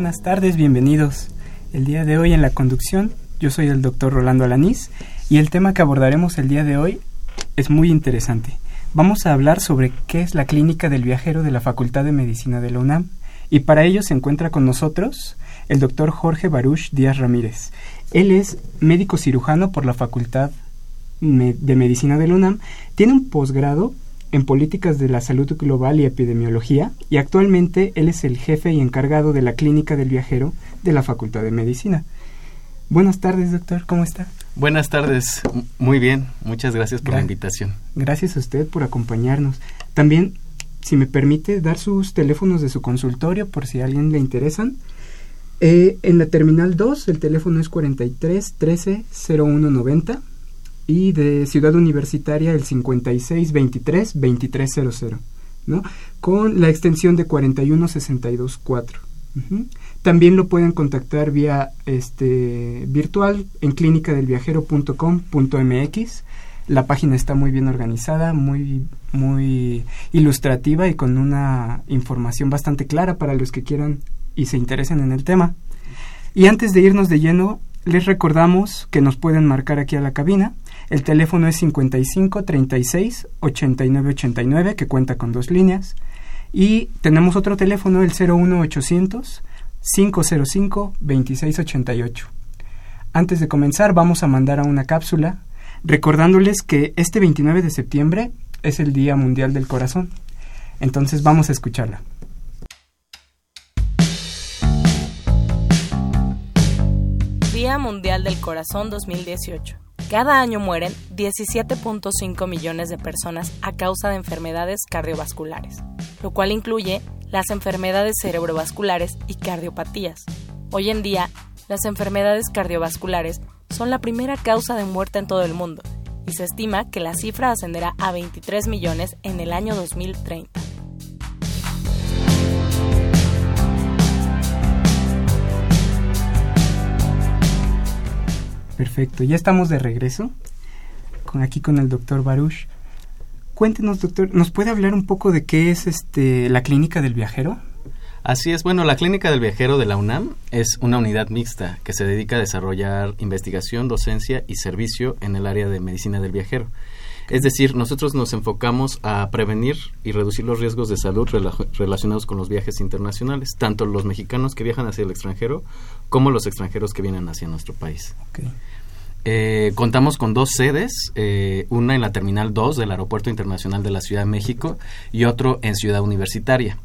Buenas tardes, bienvenidos. El día de hoy en la conducción yo soy el doctor Rolando Alanís y el tema que abordaremos el día de hoy es muy interesante. Vamos a hablar sobre qué es la clínica del viajero de la Facultad de Medicina de la UNAM y para ello se encuentra con nosotros el doctor Jorge Baruch Díaz Ramírez. Él es médico cirujano por la Facultad de Medicina de la UNAM, tiene un posgrado en políticas de la salud global y epidemiología y actualmente él es el jefe y encargado de la clínica del viajero de la Facultad de Medicina. Buenas tardes, doctor, ¿cómo está? Buenas tardes, muy bien, muchas gracias por la invitación. Gracias a usted por acompañarnos. También, si me permite, dar sus teléfonos de su consultorio por si a alguien le interesan. Eh, en la terminal 2 el teléfono es 43 13 01 90 y de Ciudad Universitaria el 56 23 2300, ¿no? Con la extensión de 41 62 4. También lo pueden contactar vía este, virtual en clínicadelviajero.com.mx. La página está muy bien organizada, muy, muy ilustrativa y con una información bastante clara para los que quieran y se interesen en el tema. Y antes de irnos de lleno, les recordamos que nos pueden marcar aquí a la cabina. El teléfono es 55 36 89 89, que cuenta con dos líneas. Y tenemos otro teléfono, el 01800 505-2688. Antes de comenzar vamos a mandar a una cápsula recordándoles que este 29 de septiembre es el Día Mundial del Corazón. Entonces vamos a escucharla. Día Mundial del Corazón 2018. Cada año mueren 17.5 millones de personas a causa de enfermedades cardiovasculares, lo cual incluye las enfermedades cerebrovasculares y cardiopatías. Hoy en día, las enfermedades cardiovasculares son la primera causa de muerte en todo el mundo y se estima que la cifra ascenderá a 23 millones en el año 2030. Perfecto, ya estamos de regreso con aquí con el doctor Baruch. Cuéntenos, doctor, ¿nos puede hablar un poco de qué es este la clínica del viajero? Así es, bueno, la Clínica del Viajero de la UNAM es una unidad mixta que se dedica a desarrollar investigación, docencia y servicio en el área de medicina del viajero. Es decir, nosotros nos enfocamos a prevenir y reducir los riesgos de salud relacionados con los viajes internacionales, tanto los mexicanos que viajan hacia el extranjero como los extranjeros que vienen hacia nuestro país. Eh, contamos con dos sedes, eh, una en la Terminal 2 del Aeropuerto Internacional de la Ciudad de México y otro en Ciudad Universitaria.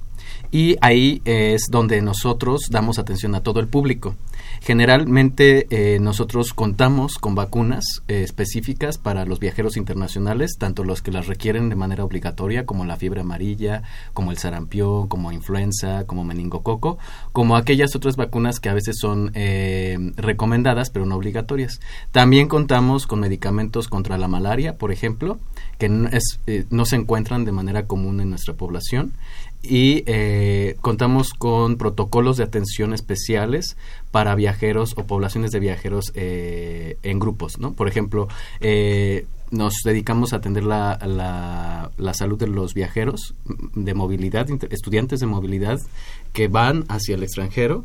Y ahí es donde nosotros damos atención a todo el público. Generalmente eh, nosotros contamos con vacunas eh, específicas para los viajeros internacionales, tanto los que las requieren de manera obligatoria, como la fiebre amarilla, como el sarampión, como influenza, como meningococo, como aquellas otras vacunas que a veces son eh, recomendadas pero no obligatorias. También contamos con medicamentos contra la malaria, por ejemplo, que no se encuentran de manera común en nuestra población y eh, contamos con protocolos de atención especiales para viajeros o poblaciones de viajeros eh, en grupos, ¿no? Por ejemplo, eh, nos dedicamos a atender la, la, la, salud de los viajeros de movilidad, estudiantes de movilidad que van hacia el extranjero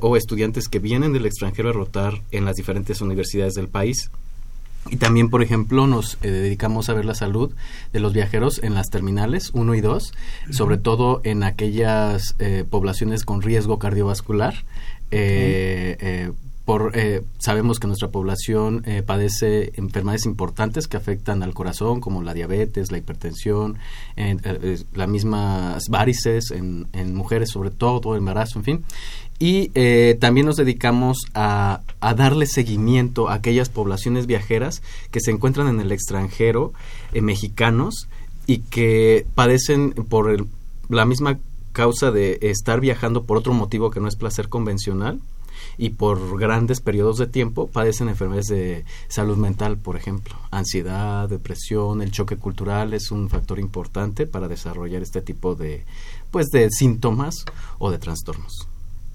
o estudiantes que vienen del extranjero a rotar en las diferentes universidades del país Y también, por ejemplo, nos eh, dedicamos a ver la salud de los viajeros en las terminales 1 y 2, sobre todo en aquellas eh, poblaciones con riesgo cardiovascular. Eh, por, sabemos que nuestra población padece enfermedades importantes que afectan al corazón, como la diabetes, la hipertensión, las mismas varices en, en, mujeres, sobre todo, embarazo, en fin. Y eh, también nos dedicamos a, darle seguimiento a aquellas poblaciones viajeras que se encuentran en el extranjero, eh, mexicanos, y que padecen por la misma causa de estar viajando por otro motivo que no es placer convencional y por grandes periodos de tiempo padecen enfermedades de salud mental, por ejemplo. Ansiedad, depresión, el choque cultural es un factor importante para desarrollar este tipo de, pues, de síntomas o de trastornos.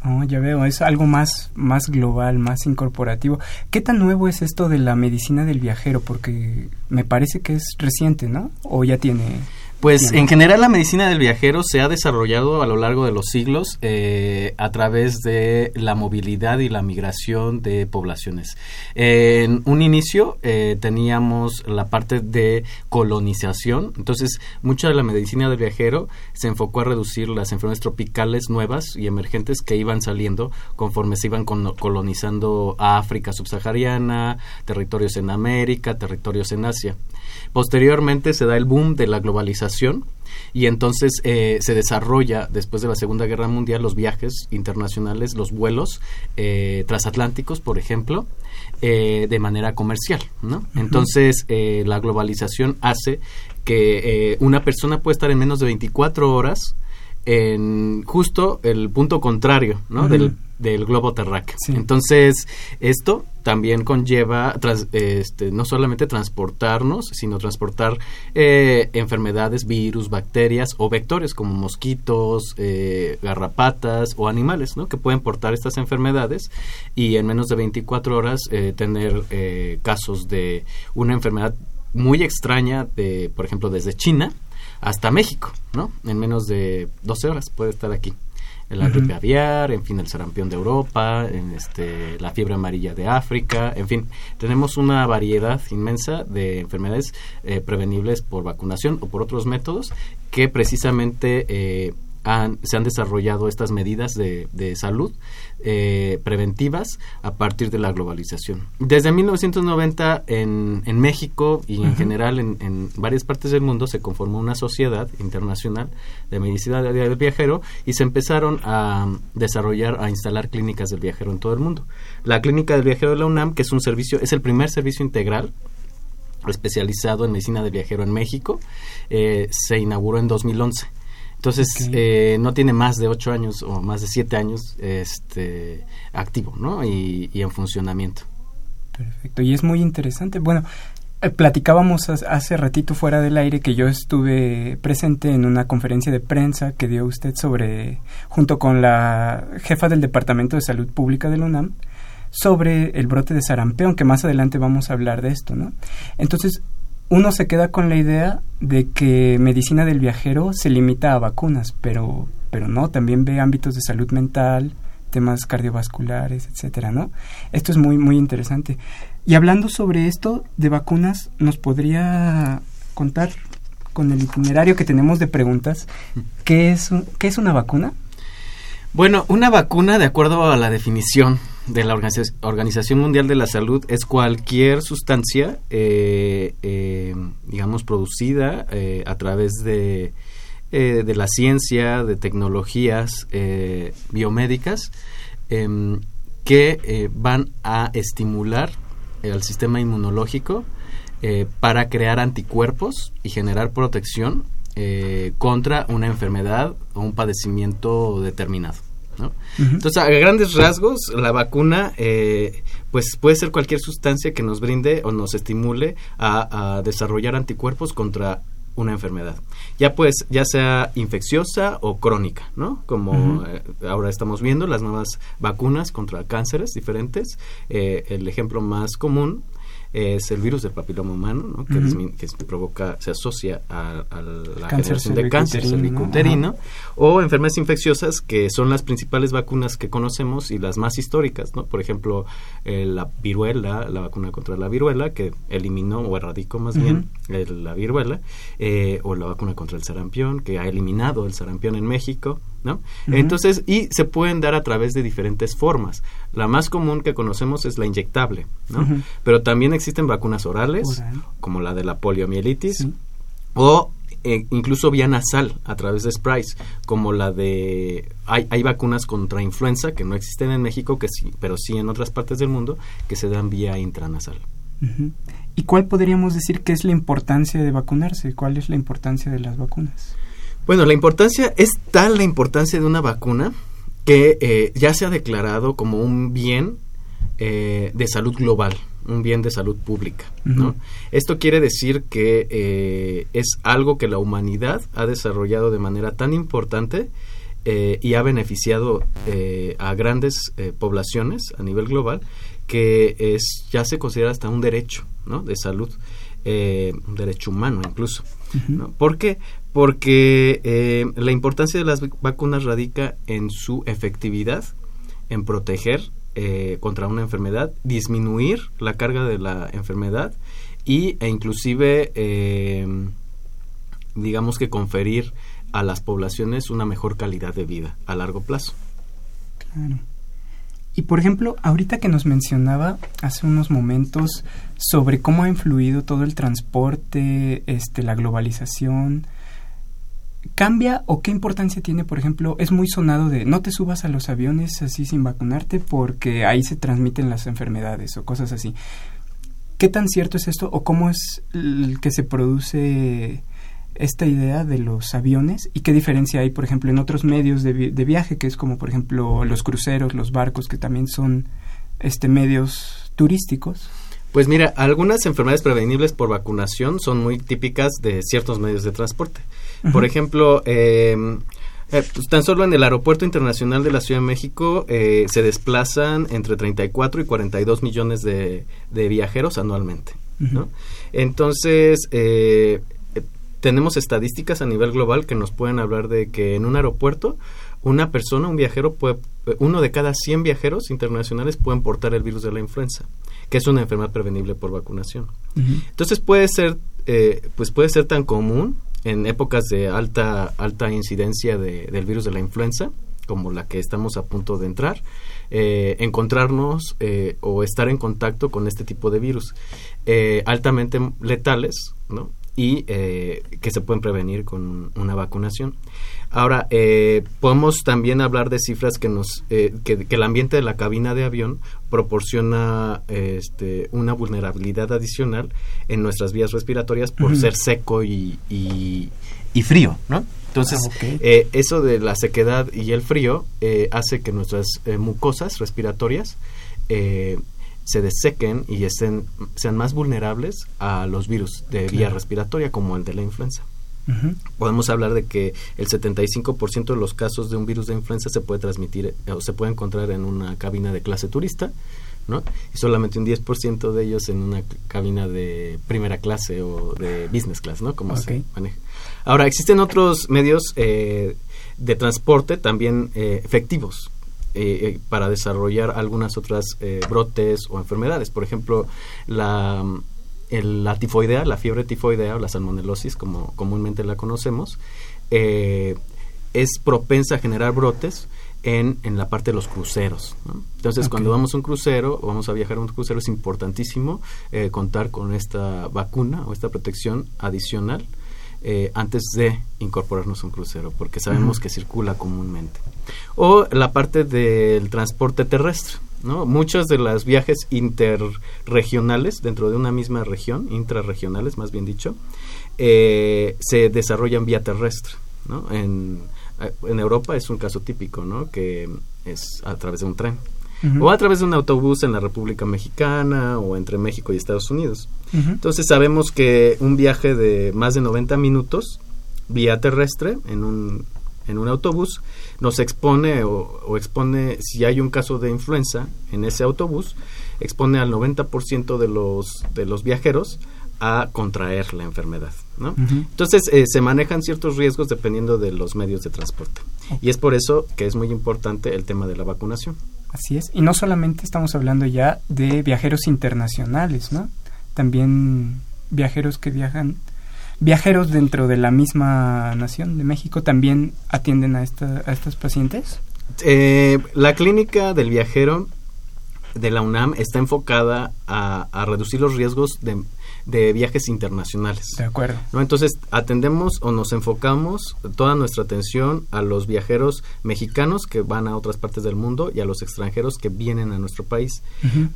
Oh, ya veo, es algo más, más global, más incorporativo. ¿Qué tan nuevo es esto de la medicina del viajero? Porque me parece que es reciente, ¿no? ¿O ya tiene pues en general la medicina del viajero se ha desarrollado a lo largo de los siglos eh, a través de la movilidad y la migración de poblaciones. en un inicio eh, teníamos la parte de colonización, entonces mucha de la medicina del viajero se enfocó a reducir las enfermedades tropicales nuevas y emergentes que iban saliendo conforme se iban colonizando África subsahariana, territorios en América, territorios en Asia. Posteriormente se da el boom de la globalización y entonces eh, se desarrolla después de la Segunda Guerra Mundial los viajes internacionales, los vuelos eh, transatlánticos, por ejemplo, eh, de manera comercial. ¿no? Entonces la globalización hace que una persona puede estar en menos de 24 horas en justo el punto contrario ¿no? del del globo terráqueo. Entonces, esto también conlleva este, no solamente transportarnos, sino transportar eh, enfermedades, virus, bacterias o vectores como mosquitos, eh, garrapatas o animales, ¿no? Que pueden portar estas enfermedades y en menos de 24 horas eh, tener casos de una enfermedad muy extraña, de, por ejemplo, desde China hasta México, ¿no? En menos de 12 horas puede estar aquí la gripe aviar, en fin, el sarampión de Europa, en este, la fiebre amarilla de África, en fin, tenemos una variedad inmensa de enfermedades eh, prevenibles por vacunación o por otros métodos que precisamente eh, se han desarrollado estas medidas de, salud eh, preventivas a partir de la globalización. Desde 1990 en, en México y en general en, varias partes del mundo se conformó una sociedad internacional de medicina del viajero y se empezaron a desarrollar, a instalar clínicas del viajero en todo el mundo. La clínica del viajero de la UNAM, que es un servicio, es el primer servicio integral especializado en medicina del viajero en México, eh, se inauguró en 2011 entonces, eh, no tiene más de ocho años o más de siete años este, activo, ¿no? Y, en funcionamiento. Perfecto. Y es muy interesante. Bueno, eh, platicábamos hace ratito fuera del aire que yo estuve presente en una conferencia de prensa que dio usted sobre, junto con la jefa del Departamento de Salud Pública de la UNAM, sobre el brote de sarampión, que más adelante vamos a hablar de esto, ¿no? Entonces, uno se queda con la idea de que medicina del viajero se limita a vacunas, pero, pero no, también ve ámbitos de salud mental, temas cardiovasculares, etcétera, ¿no? Esto es muy, muy interesante. Y hablando sobre esto de vacunas, ¿nos podría contar con el itinerario que tenemos de preguntas qué es, qué es una vacuna? Bueno, una vacuna, de acuerdo a la definición de la Organización Mundial de la Salud es cualquier sustancia, eh, eh, digamos, producida eh, a través de, de, la ciencia, de tecnologías biomédicas, em, que van a estimular el sistema inmunológico para crear anticuerpos y generar protección contra una enfermedad o un padecimiento determinado. Entonces, a grandes rasgos, la vacuna eh, pues puede ser cualquier sustancia que nos brinde o nos estimule a, desarrollar anticuerpos contra una enfermedad. Ya pues, ya sea infecciosa o crónica, ¿no? Como eh, ahora estamos viendo las nuevas vacunas contra cánceres diferentes. Eh, el ejemplo más común es el virus del papiloma humano, ¿no? que, provoca, se asocia a, a la Cáncer generación de cáncer cervicuterino, cervicuterino, o enfermedades infecciosas que son las principales vacunas que conocemos y las más históricas, ¿no? Por ejemplo, eh, la viruela, la vacuna contra la viruela, que eliminó o erradicó más bien el- la viruela, eh, o la vacuna contra el sarampión, que ha eliminado el sarampión en México, ¿no? Entonces, y se pueden dar a través de diferentes formas. La más común que conocemos es la inyectable, ¿no? Pero también existen vacunas orales, Oral. como la de la poliomielitis, Sí. o eh, incluso vía nasal a través de sprays, como la de... Hay, hay vacunas contra influenza que no existen en México, que sí, pero sí en otras partes del mundo, que se dan vía intranasal. ¿Y cuál podríamos decir que es la importancia de vacunarse? ¿Cuál es la importancia de las vacunas? Bueno, la importancia es tal la importancia de una vacuna que eh, ya se ha declarado como un bien eh, de salud global, un bien de salud pública. ¿no? Esto quiere decir que eh, es algo que la humanidad ha desarrollado de manera tan importante eh, y ha beneficiado eh, a grandes poblaciones a nivel global que es ya se considera hasta un derecho ¿no? de salud, eh, un derecho humano incluso. ¿Por qué? Porque eh, la importancia de las vac- vacunas radica en su efectividad, en proteger eh, contra una enfermedad, disminuir la carga de la enfermedad y, e inclusive, eh, digamos que conferir a las poblaciones una mejor calidad de vida a largo plazo. Claro. Y por ejemplo, ahorita que nos mencionaba hace unos momentos sobre cómo ha influido todo el transporte, este, la globalización, ¿cambia o qué importancia tiene, por ejemplo, es muy sonado de no te subas a los aviones así sin vacunarte porque ahí se transmiten las enfermedades o cosas así? ¿Qué tan cierto es esto o cómo es el que se produce esta idea de los aviones y qué diferencia hay, por ejemplo, en otros medios de, vi- de viaje, que es como, por ejemplo, los cruceros, los barcos, que también son este medios turísticos? Pues mira, algunas enfermedades prevenibles por vacunación son muy típicas de ciertos medios de transporte. Por ejemplo, eh, eh, pues, tan solo en el Aeropuerto Internacional de la Ciudad de México eh, se desplazan entre 34 y 42 millones de, de viajeros anualmente. ¿no? Entonces, eh, tenemos estadísticas a nivel global que nos pueden hablar de que en un aeropuerto una persona, un viajero, puede, uno de cada 100 viajeros internacionales pueden portar el virus de la influenza, que es una enfermedad prevenible por vacunación. Entonces puede ser, eh, pues puede ser tan común en épocas de alta alta incidencia de- del virus de la influenza, como la que estamos a punto de entrar, eh, encontrarnos eh, o estar en contacto con este tipo de virus eh, altamente letales, ¿no? Y eh, que se pueden prevenir con una vacunación. Ahora, eh, podemos también hablar de cifras que nos eh, que, que el ambiente de la cabina de avión proporciona este, una vulnerabilidad adicional en nuestras vías respiratorias por ser seco y, y, y frío, ¿no? Entonces, Ah, eh, eso de la sequedad y el frío eh, hace que nuestras eh, mucosas respiratorias eh, se desequen y estén, sean más vulnerables a los virus de vía respiratoria como el de la influenza. Podemos hablar de que el 75% de los casos de un virus de influenza se puede transmitir eh, o se puede encontrar en una cabina de clase turista, ¿no? Y solamente un 10% de ellos en una cabina de primera clase o de business class, ¿no? Como se maneja. Ahora, existen otros medios eh, de transporte también eh, efectivos eh, eh, para desarrollar algunas otras eh, brotes o enfermedades. Por ejemplo, la, el- la tifoidea, la fiebre tifoidea o la salmonelosis, como comúnmente la conocemos, eh, es propensa a generar brotes en, en la parte de los cruceros. ¿no? Entonces, cuando vamos a un crucero o vamos a viajar a un crucero, es importantísimo eh, contar con esta vacuna o esta protección adicional eh, antes de incorporarnos a un crucero, porque sabemos que circula comúnmente. O la parte del transporte terrestre. ¿no? Muchos de los viajes interregionales dentro de una misma región, intrarregionales más bien dicho, eh, se desarrollan vía terrestre. ¿no? En, en Europa es un caso típico, ¿no? que es a través de un tren. O a través de un autobús en la República Mexicana o entre México y Estados Unidos. Entonces sabemos que un viaje de más de 90 minutos vía terrestre en un, en un autobús nos expone o, o expone si hay un caso de influenza en ese autobús expone al 90% de los, de los viajeros a contraer la enfermedad. ¿no? Entonces eh, se manejan ciertos riesgos dependiendo de los medios de transporte. Y es por eso que es muy importante el tema de la vacunación. Así es. Y no solamente estamos hablando ya de viajeros internacionales, ¿no? También viajeros que viajan, viajeros dentro de la misma nación de México también atienden a, esta, a estos pacientes. Eh, la clínica del viajero de la UNAM está enfocada a, a reducir los riesgos de, de viajes internacionales. De acuerdo. ¿no? Entonces, atendemos o nos enfocamos toda nuestra atención a los viajeros mexicanos que van a otras partes del mundo y a los extranjeros que vienen a nuestro país.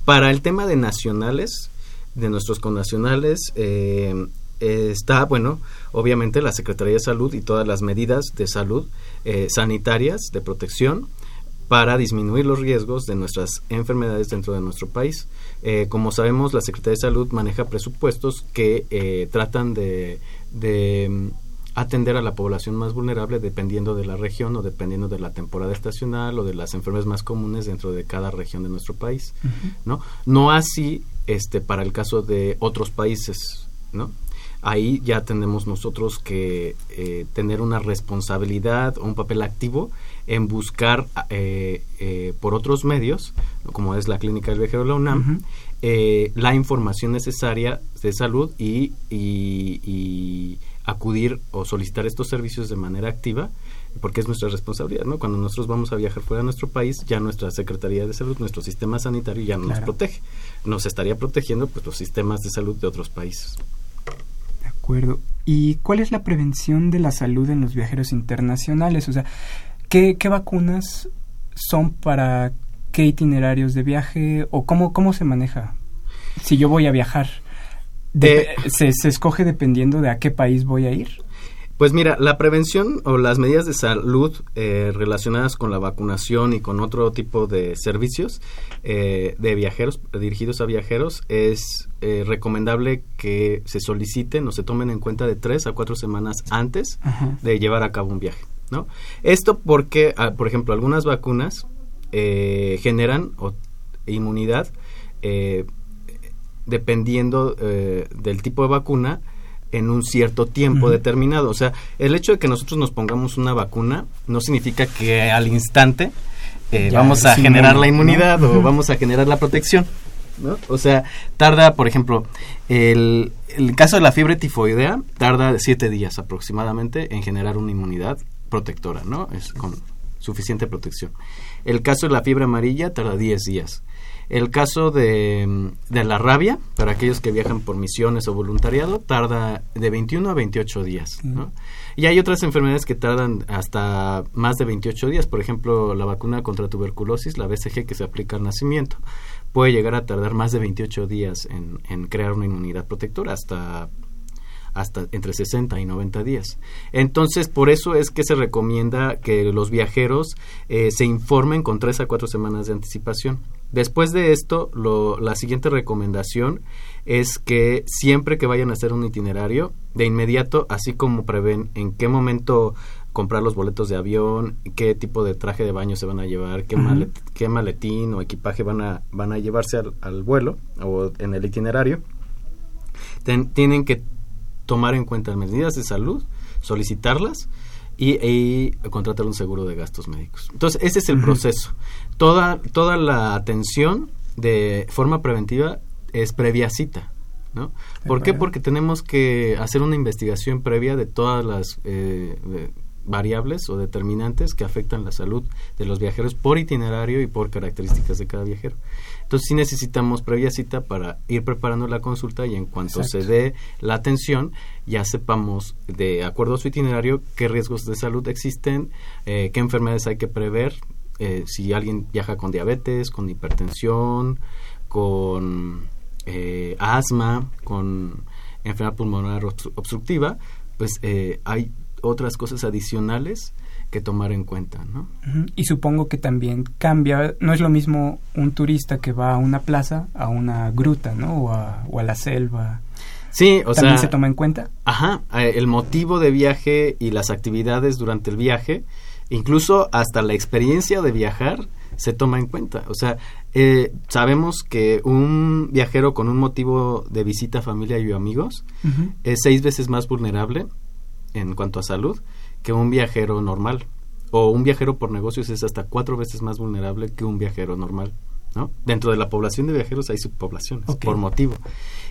Para el tema de nacionales, de nuestros connacionales, eh, está, bueno, obviamente la Secretaría de Salud y todas las medidas de salud eh, sanitarias de protección para disminuir los riesgos de nuestras enfermedades dentro de nuestro país. Eh, como sabemos, la Secretaría de Salud maneja presupuestos que eh, tratan de, mm, atender a la población más vulnerable dependiendo de la región o dependiendo de la temporada estacional o de las enfermedades más comunes dentro de cada región de nuestro país, ¿no? No así este para el caso de otros países, ¿no? Ahí ya tenemos nosotros que eh, tener una responsabilidad o un papel activo en buscar eh, eh, por otros medios, como es la Clínica del Viajero de la UNAM, eh, la información necesaria de salud y, y, acudir o solicitar estos servicios de manera activa, porque es nuestra responsabilidad, ¿no? Cuando nosotros vamos a viajar fuera de nuestro país, ya nuestra Secretaría de Salud, nuestro sistema sanitario ya nos protege. Nos estaría protegiendo pues los sistemas de salud de otros países. De acuerdo. ¿Y cuál es la prevención de la salud en los viajeros internacionales? O sea, ¿Qué, vacunas son para qué itinerarios de viaje o cómo, cómo se maneja? Si yo voy a viajar, eh, se, ¿se escoge dependiendo de a qué país voy a ir? Pues mira, la prevención o las medidas de salud eh, relacionadas con la vacunación y con otro tipo de servicios eh, de viajeros, dirigidos a viajeros, es recomendable que se soliciten o se tomen en cuenta de tres a cuatro semanas antes de llevar a cabo un viaje. ¿no? Esto porque, ah, por ejemplo, algunas vacunas eh, generan inmunidad eh, dependiendo eh, del tipo de vacuna en un cierto tiempo determinado. O sea, el hecho de que nosotros nos pongamos una vacuna no significa que al instante vamos a generar la inmunidad o vamos a generar la protección. ¿no? O sea, tarda, por ejemplo, el, el caso de la fiebre tifoidea tarda siete días aproximadamente en generar una inmunidad protectora, ¿no? Es con suficiente protección. El caso de la fiebre amarilla tarda 10 días. El caso de, de, la rabia, para aquellos que viajan por misiones o voluntariado, tarda de 21 a 28 días. ¿no? Y hay otras enfermedades que tardan hasta más de 28 días. Por ejemplo, la vacuna contra tuberculosis, la BCG que se aplica al nacimiento, puede llegar a tardar más de 28 días en, en crear una inmunidad protectora, hasta hasta entre 60 y 90 días. Entonces, por eso es que se recomienda que los viajeros eh, se informen con tres a cuatro semanas de anticipación. Después de esto, lo, la siguiente recomendación es que siempre que vayan a hacer un itinerario, de inmediato, así como prevén en qué momento comprar los boletos de avión, qué tipo de traje de baño se van a llevar, qué, qué maletín o equipaje van a, van a llevarse al, vuelo o en el itinerario, tienen que tomar en cuenta medidas de salud, solicitarlas y, contratar un seguro de gastos médicos. Entonces, ese es el proceso. Toda, toda la atención de forma preventiva es previa cita. ¿no? ¿Por qué? Porque tenemos que hacer una investigación previa de todas las eh, variables o determinantes que afectan la salud de los viajeros por itinerario y por características de cada viajero. Entonces sí necesitamos previa cita para ir preparando la consulta y en cuanto se dé la atención ya sepamos de acuerdo a su itinerario qué riesgos de salud existen, eh, qué enfermedades hay que prever, eh, si alguien viaja con diabetes, con hipertensión, con eh, asma, con enfermedad pulmonar obstructiva, pues hay otras cosas adicionales que tomar en cuenta, ¿no? Y supongo que también cambia, no es lo mismo un turista que va a una plaza a una gruta, ¿no? O a, la selva. Sí, o ¿También se toma en cuenta? Ajá, eh, el motivo de viaje y las actividades durante el viaje, incluso hasta la experiencia de viajar, se toma en cuenta. O sea, eh, sabemos que un viajero con un motivo de visita a familia y amigos es seis veces más vulnerable en cuanto a salud que un viajero normal. O un viajero por negocios es hasta cuatro veces más vulnerable que un viajero normal. ¿no? Dentro de la población de viajeros hay subpoblaciones por motivo.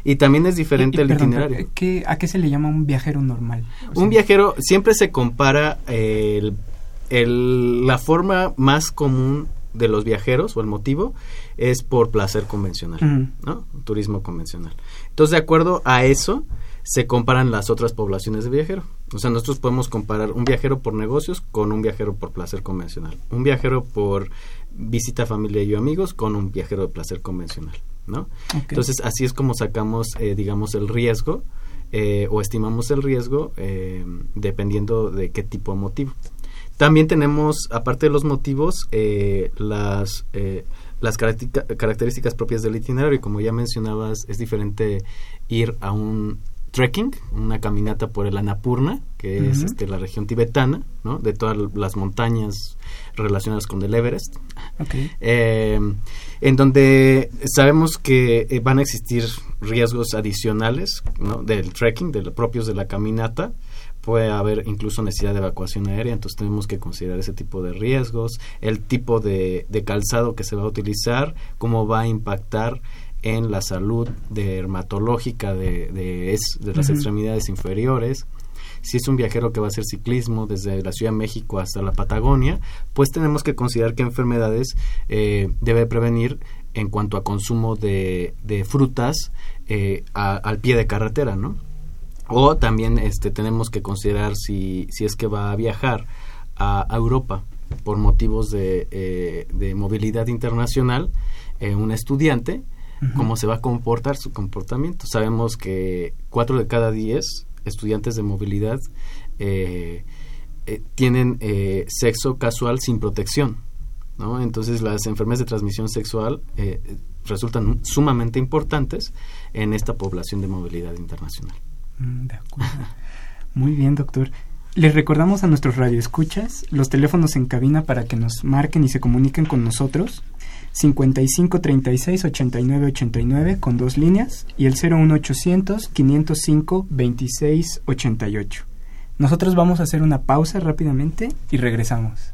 Y también es diferente el itinerario. ¿A qué se le llama un viajero normal? un viajero siempre se compara el, la forma más común de los viajeros o el motivo es por placer convencional, ¿no? Turismo convencional. Entonces, de acuerdo a eso, se comparan las otras poblaciones de viajero. O sea, nosotros podemos comparar un viajero por negocios con un viajero por placer convencional. Un viajero por visita familia y amigos con un viajero de placer convencional, ¿no? Entonces, así es como sacamos, eh, digamos, el riesgo eh, o estimamos el riesgo eh, dependiendo de qué tipo de motivo. También tenemos, aparte de los motivos, eh, las, eh, las características propias del itinerario. Como ya mencionabas, es diferente ir a un trekking, una caminata por el Annapurna, que es este, la región tibetana, ¿no? de todas las montañas relacionadas con el Everest, eh, en donde sabemos que van a existir riesgos adicionales ¿no? del trekking, de los propios de la caminata, puede haber incluso necesidad de evacuación aérea, entonces tenemos que considerar ese tipo de riesgos, el tipo de, calzado que se va a utilizar, cómo va a impactar en la salud dermatológica de, de, las extremidades inferiores. Si es un viajero que va a hacer ciclismo desde la Ciudad de México hasta la Patagonia, pues tenemos que considerar qué enfermedades eh, debe prevenir en cuanto a consumo de, frutas eh, al pie de carretera, ¿no? O también este, tenemos que considerar si, si es que va a viajar a, Europa por motivos de, eh, de movilidad internacional, eh, un estudiante, cómo se va a comportar su comportamiento. Sabemos que cuatro de cada diez estudiantes de movilidad eh, tienen sexo casual sin protección. ¿no? Entonces las enfermedades de transmisión sexual resultan sumamente importantes en esta población de movilidad internacional. Mm, de acuerdo. Muy bien, doctor. Les recordamos a nuestros radioescuchas los teléfonos en cabina para que nos marquen y se comuniquen con nosotros. 55 36 89 89 con dos líneas y el 01800 505 26 88. Nosotros vamos a hacer una pausa rápidamente y regresamos.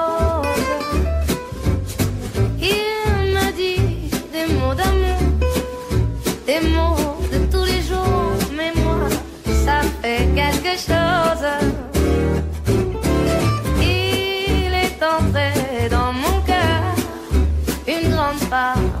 about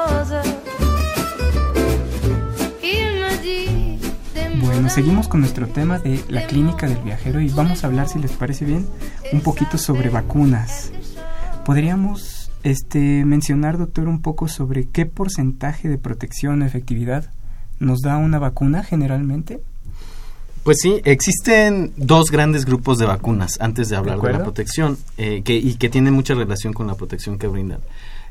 Bueno, seguimos con nuestro tema de la clínica del viajero y vamos a hablar, si les parece bien, un poquito sobre vacunas. ¿Podríamos este, mencionar, doctor, un poco sobre qué porcentaje de protección o efectividad nos da una vacuna generalmente? Pues sí, existen dos grandes grupos de vacunas antes de hablar ¿De de, la protección eh, que, y que tienen mucha relación con la protección que brindan.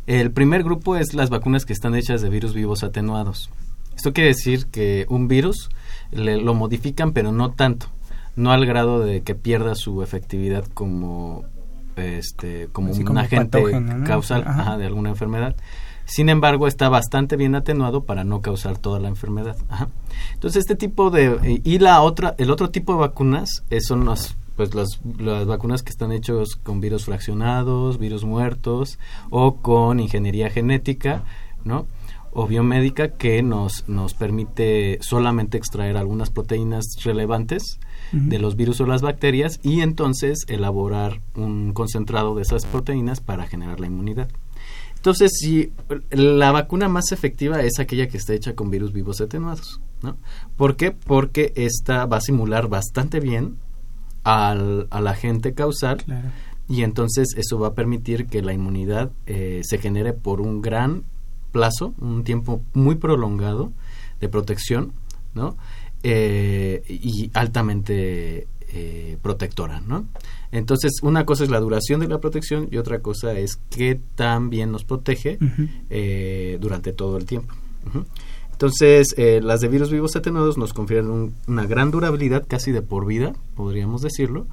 El primer grupo es las vacunas que están hechas de virus vivos atenuados. Esto quiere decir que un virus le- lo modifican, pero no tanto, no al grado de que pierda su efectividad como este como Así un como agente causal Ajá. ajá, de alguna enfermedad. Sin embargo, está bastante bien atenuado para no causar toda la enfermedad. Ajá. Entonces, este tipo de eh, y la otra, el otro tipo de vacunas eh, son las pues las, las vacunas que están hechos con virus fraccionados, virus muertos o con ingeniería genética, ¿no? O biomédica que nos, nos permite solamente extraer algunas proteínas relevantes de los virus o las bacterias y entonces elaborar un concentrado de esas proteínas para generar la inmunidad. Entonces, si la vacuna más efectiva es aquella que está hecha con virus vivos atenuados, ¿no? ¿Por qué? Porque esta va a simular bastante bien al, al agente causal Claro. y entonces eso va a permitir que la inmunidad eh, se genere por un gran plazo, un tiempo muy prolongado de protección, ¿no? Eh, y altamente eh, protectora, ¿no? Entonces, una cosa es la duración de la protección y otra cosa es qué tan bien nos protege eh, durante todo el tiempo. Entonces, eh, las de virus vivos atenuados nos confieren un- una gran durabilidad, casi de por vida, podríamos decirlo,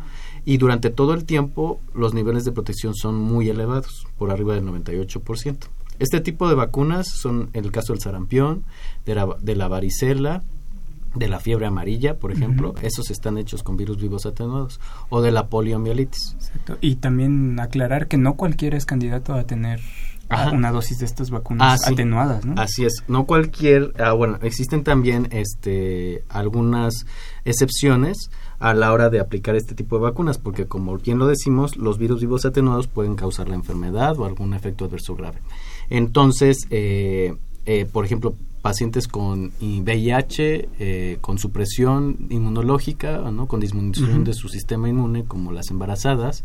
y durante todo el tiempo los niveles de protección son muy elevados, por arriba del 98%. Este tipo de vacunas son el caso del sarampión, de la, de la varicela, de la fiebre amarilla, por ejemplo, esos están hechos con virus vivos atenuados, o de la poliomielitis. Exacto. Y también aclarar que no cualquiera es candidato a tener Ajá. una dosis de estas vacunas Ah, sí. atenuadas, ¿no? Así es, no cualquier, ah, bueno, existen también este algunas excepciones a la hora de aplicar este tipo de vacunas, porque como bien lo decimos, los virus vivos atenuados pueden causar la enfermedad o algún efecto adverso grave. Entonces, eh, eh, por ejemplo, pacientes con VIH, eh, con supresión inmunológica, ¿no? con disminución de su sistema inmune, como las embarazadas,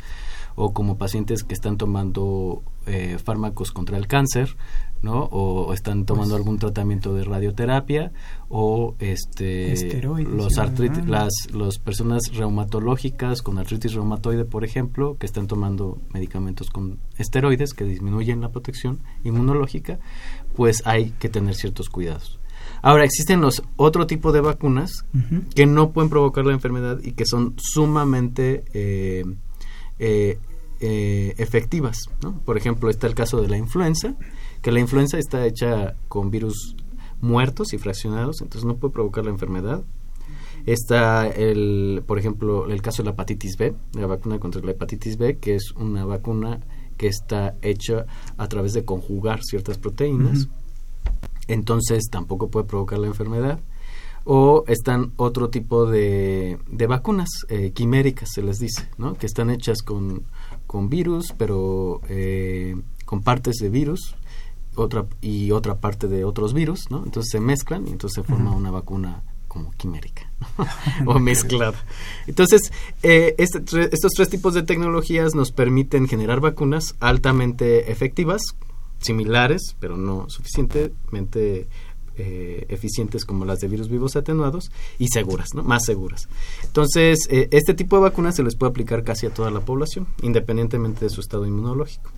o como pacientes que están tomando eh, fármacos contra el cáncer, ¿no? O, están tomando Pues- algún tratamiento de radioterapia o este los artritis, las los personas reumatológicas con artritis reumatoide, por ejemplo, que están tomando medicamentos con esteroides que disminuyen la protección inmunológica, pues hay que tener ciertos cuidados. Ahora existen los otro tipo de vacunas que no pueden provocar la enfermedad y que son sumamente eh, eh, eh, efectivas. ¿no? Por ejemplo, está el caso de la influenza, que la influenza está hecha con virus muertos y fraccionados, entonces no puede provocar la enfermedad. Está, el, por ejemplo, el caso de la hepatitis B, la vacuna contra la hepatitis B, que es una vacuna que está hecha a través de conjugar ciertas proteínas entonces tampoco puede provocar la enfermedad. O están otro tipo de, de vacunas eh, quiméricas, se les dice, ¿no? que están hechas con, con virus, pero eh, con partes de virus otra y otra parte de otros virus, ¿no? entonces se mezclan y entonces se forma una vacuna como quimérica o mezclada. Entonces, eh, este tre- estos tres tipos de tecnologías nos permiten generar vacunas altamente efectivas, similares, pero no suficientemente eh, eficientes como las de virus vivos atenuados y seguras, ¿no? Más seguras. Entonces, eh, este tipo de vacunas se les puede aplicar casi a toda la población, independientemente de su estado inmunológico.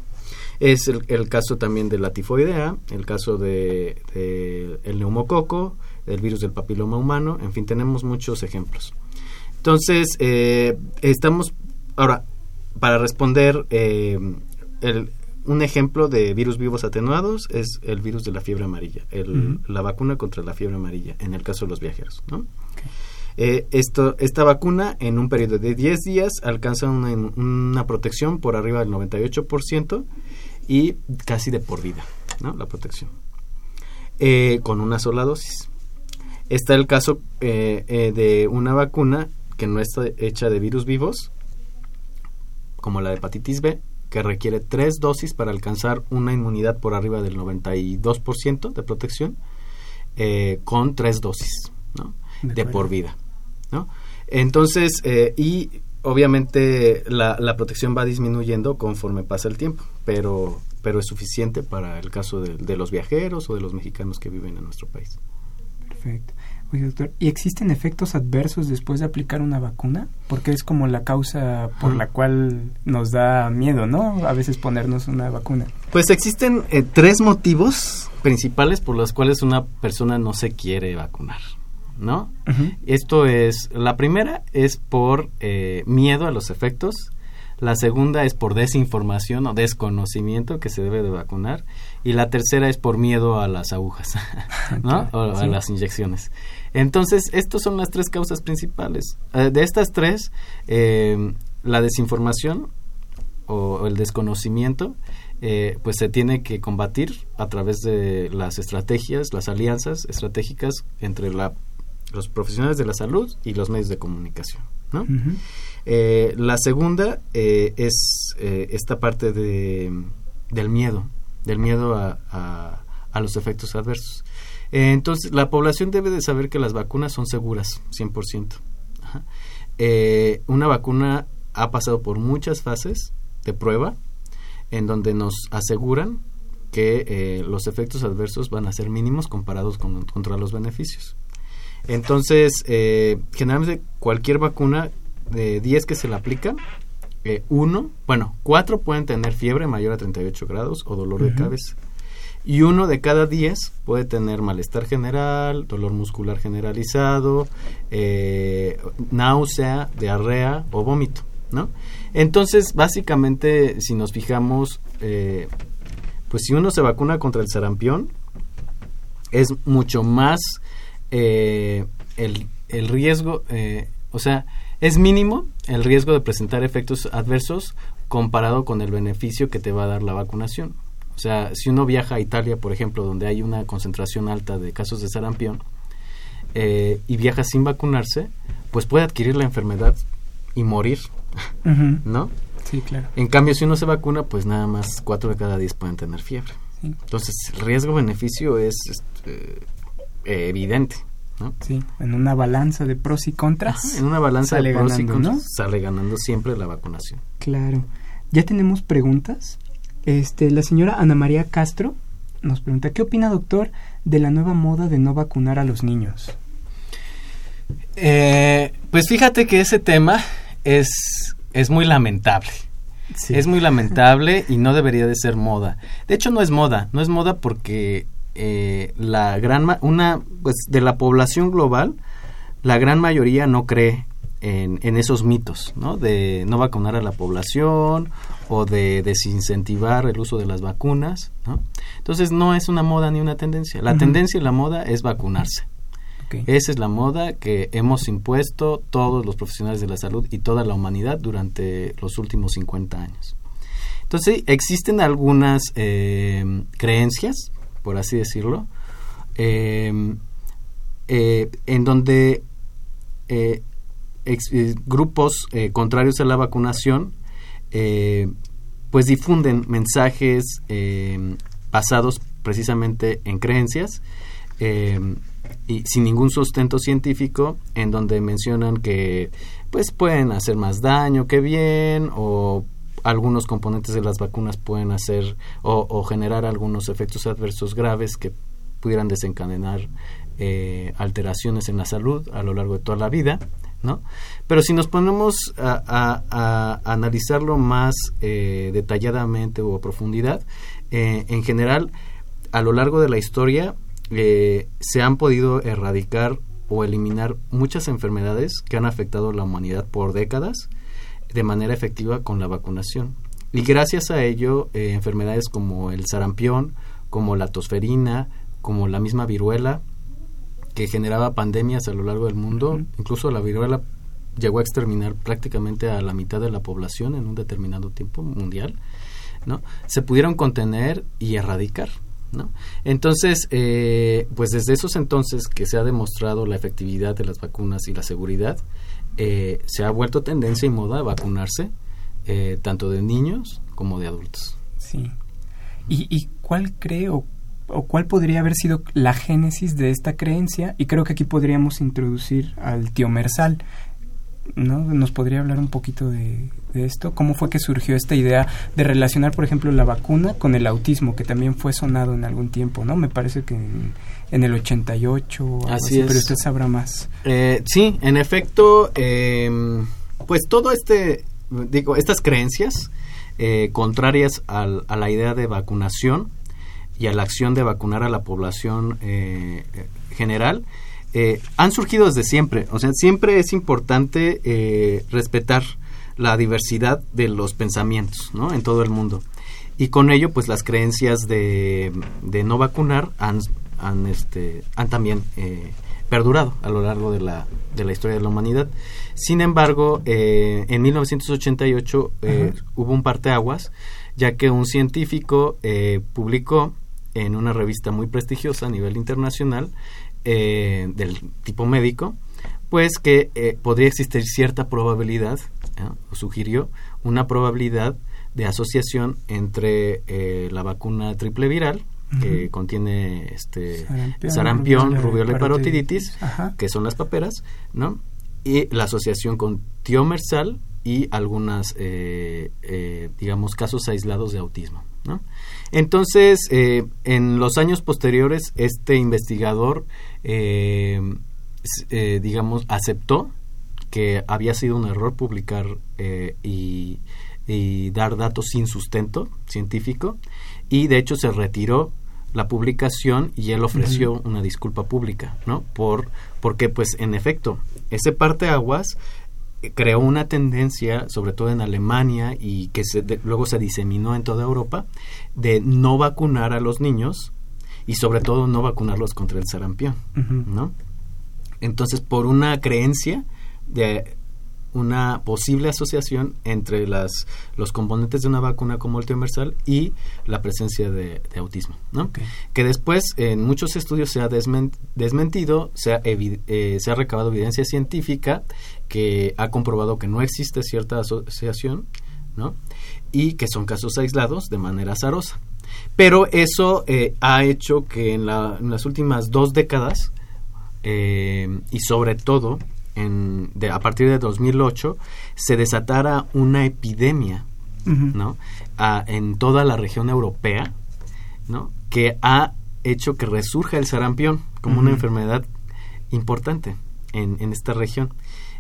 Es el, caso también de la tifoidea, el caso de, de el neumococo, el virus del papiloma humano, en fin, tenemos muchos ejemplos. Entonces, eh, estamos ahora para responder eh, el, un ejemplo de virus vivos atenuados es el virus de la fiebre amarilla, el- la vacuna contra la fiebre amarilla, en el caso de los viajeros, ¿no? Eh, esto, esta vacuna en un periodo de 10 días alcanza una, protección por arriba del 98% y casi de por vida, ¿no? La protección. Eh, con una sola dosis. Está el caso eh, de una vacuna que no está hecha de virus vivos, como la de hepatitis B, que requiere tres dosis para alcanzar una inmunidad por arriba del 92% de protección, eh, con tres dosis, ¿no? De por vida, ¿no? Entonces, eh, y obviamente la, la protección va disminuyendo conforme pasa el tiempo, pero pero es suficiente para el caso de, de los viajeros o de los mexicanos que viven en nuestro país. Perfecto. Oye, doctor, ¿y existen efectos adversos después de aplicar una vacuna? Porque es como la causa por la cual nos da miedo, ¿no? A veces ponernos una vacuna. Pues existen eh, tres motivos principales por los cuales una persona no se quiere vacunar, ¿no? Esto es, la primera es por eh, miedo a los efectos, la segunda es por desinformación o desconocimiento que se debe de vacunar y la tercera es por miedo a las agujas, ¿no? O a Sí. las inyecciones. Entonces, estas son las tres causas principales. Eh, de estas tres, eh, la desinformación o, o el desconocimiento, eh, pues se tiene que combatir a través de las estrategias, las alianzas estratégicas entre la, los profesionales de la salud y los medios de comunicación, la segunda es esta parte de, del miedo, del miedo a, a- a los efectos adversos. Eh, entonces, la población debe de saber que las vacunas son seguras, 100%. Ajá. Eh, una vacuna ha pasado por muchas fases de prueba en donde nos aseguran que eh, los efectos adversos van a ser mínimos comparados con, contra los beneficios. Entonces, eh, generalmente cualquier vacuna de 10 que se le aplican, eh, uno, bueno, cuatro pueden tener fiebre mayor a 38 grados o dolor de cabeza. Y uno de cada 10 puede tener malestar general, dolor muscular generalizado, eh, náusea, diarrea o vómito, ¿no? Entonces, básicamente, si nos fijamos, eh, pues si uno se vacuna contra el sarampión, es mucho más eh, el, el riesgo, o sea, es mínimo el riesgo de presentar efectos adversos comparado con el beneficio que te va a dar la vacunación. O sea, si uno viaja a Italia, por ejemplo, donde hay una concentración alta de casos de sarampión, eh, y viaja sin vacunarse, pues puede adquirir la enfermedad y morir. ¿no? Sí, claro. En cambio, si uno se vacuna, pues nada más 4 de cada 10 pueden tener fiebre. Sí. Entonces, el riesgo-beneficio es este, eh, evidente, ¿no? Sí, en una balanza de pros y contras. Ajá, en una balanza de pros y contras, ¿no? sale ganando siempre la vacunación. Claro. Ya tenemos preguntas. Este, la señora Ana María Castro nos pregunta, ¿qué opina doctor de la nueva moda de no vacunar a los niños? Eh, pues fíjate que ese tema es, es muy lamentable. Sí. Es muy lamentable y no debería de ser moda. De hecho, no es moda. No es moda porque eh, la gran ma- una pues de la población global, la gran mayoría no cree en, en esos mitos, ¿no? De no vacunar a la población o de desincentivar el uso de las vacunas, ¿no? Entonces no es una moda ni una tendencia. La tendencia y la moda es vacunarse. Esa es la moda que hemos impuesto todos los profesionales de la salud y toda la humanidad durante los últimos 50 años. Entonces, existen algunas eh, creencias, por así decirlo, eh, eh, en donde eh, ex- eh, grupos eh, contrarios a la vacunación eh, pues difunden mensajes eh, basados precisamente en creencias y sin ningún sustento científico en donde mencionan que pues pueden hacer más daño que bien o algunos componentes de las vacunas pueden hacer o, o generar algunos efectos adversos graves que pudieran desencadenar eh, alteraciones en la salud a lo largo de toda la vida, ¿no? Pero si nos ponemos a, analizarlo más eh, detalladamente o a profundidad, eh, en general, a lo largo de la historia eh, se han podido erradicar o eliminar muchas enfermedades que han afectado a la humanidad por décadas de manera efectiva con la vacunación. Y gracias a ello, eh, enfermedades como el sarampión, como la tosferina, como la misma viruela, que generaba pandemias a lo largo del mundo, incluso la viruela llegó a exterminar prácticamente a la mitad de la población en un determinado tiempo mundial, ¿no? Se pudieron contener y erradicar, ¿no? Entonces, eh, pues desde esos entonces que se ha demostrado la efectividad de las vacunas y la seguridad, eh, se ha vuelto tendencia y moda vacunarse, eh, tanto de niños como de adultos. Sí. ¿Y, y cuál cree o, cuál podría haber sido la génesis de esta creencia? Y creo que aquí podríamos introducir al tío Mersal. ¿no? ¿Nos podría hablar un poquito de, de esto? ¿Cómo fue que surgió esta idea de relacionar, por ejemplo, la vacuna con el autismo, que también fue sonado en algún tiempo, ¿no? Me parece que en, en el 88, o algo Así así, es. pero usted sabrá más. Eh, sí, en efecto, eh, pues todo este, digo, estas creencias eh, contrarias al- a la idea de vacunación y a la acción de vacunar a la población eh, eh, general eh, han surgido desde siempre. O sea, siempre es importante eh, respetar la diversidad de los pensamientos, ¿no? En todo el mundo. Y con ello, pues las creencias de, de no vacunar han, han, este, han también eh, perdurado a lo largo de la, de la historia de la humanidad. Sin embargo, eh, en 1988 eh, Ajá. hubo un parteaguas, ya que un científico eh, publicó en una revista muy prestigiosa a nivel internacional eh, del tipo médico, pues que eh, podría existir cierta probabilidad, ¿eh? o sugirió una probabilidad de asociación entre eh, la vacuna triple viral, que contiene este Sarampión, sarampión, rubiola y parotiditis. parotiditis, Ajá. que son las paperas, ¿no? Y la asociación con tiomersal y algunas, eh, eh, digamos, casos aislados de autismo, ¿no? Entonces, eh, en los años posteriores, este investigador, eh, eh, digamos, aceptó que había sido un error publicar eh, y, y dar datos sin sustento científico y de hecho se retiró la publicación y él ofreció una disculpa pública, ¿no? Por porque pues en efecto ese parteaguas eh, creó una tendencia, sobre todo en Alemania y que se, de- luego se diseminó en toda Europa, de no vacunar a los niños y sobre todo no vacunarlos contra el sarampión. ¿no? Entonces, por una creencia de una posible asociación entre las, los componentes de una vacuna como el tiomersal y la presencia de, de autismo, ¿no? Que después en muchos estudios se ha desmen- desmentido, se ha, eh, se ha recabado evidencia científica que ha comprobado que no existe cierta asociación, ¿no? Y que son casos aislados de manera azarosa. Pero eso eh, ha hecho que en, la- en las últimas dos décadas eh, y sobre todo en, de, a partir de 2008 se desatara una epidemia. ¿no? A- en toda la región europea, ¿no? Que ha hecho que resurja el sarampión como una enfermedad importante en, en esta región